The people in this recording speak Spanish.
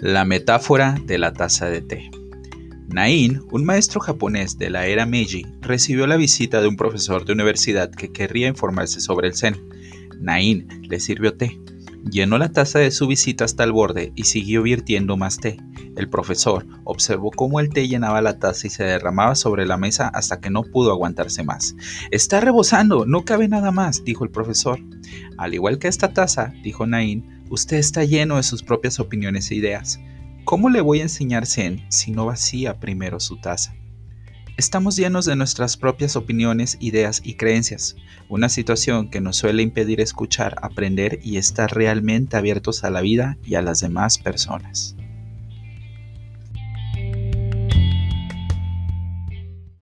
La metáfora de la taza de té. Nain, un maestro japonés de la era Meiji, recibió la visita de un profesor de universidad que querría informarse sobre el Zen. Nain le sirvió té, llenó la taza de su visita hasta el borde y siguió virtiendo más té. El profesor observó cómo el té llenaba la taza y se derramaba sobre la mesa hasta que no pudo aguantarse más. Está rebosando, no cabe nada más, dijo el profesor. Al igual que esta taza, dijo Nain, Usted está lleno de sus propias opiniones e ideas. ¿Cómo le voy a enseñar Zen si no vacía primero su taza? Estamos llenos de nuestras propias opiniones, ideas y creencias, una situación que nos suele impedir escuchar, aprender y estar realmente abiertos a la vida y a las demás personas.